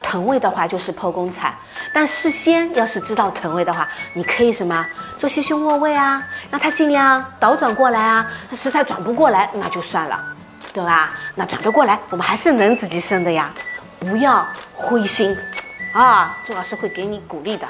臀位的话就是剖宫产，但事先要是知道臀位的话，你可以什么做吸胸卧位啊，让他尽量倒转过来啊。实在转不过来，那就算了，对吧？那转得过来，我们还是能自己生的呀。不要灰心，啊，朱老师会给你鼓励的。